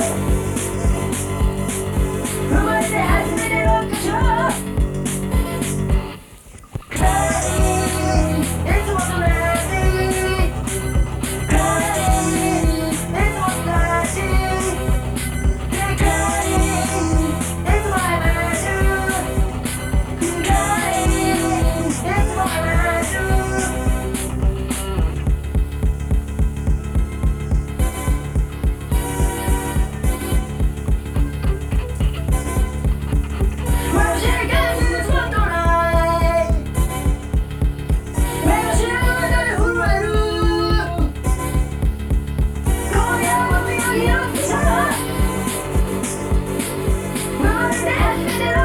Yes. Thank you.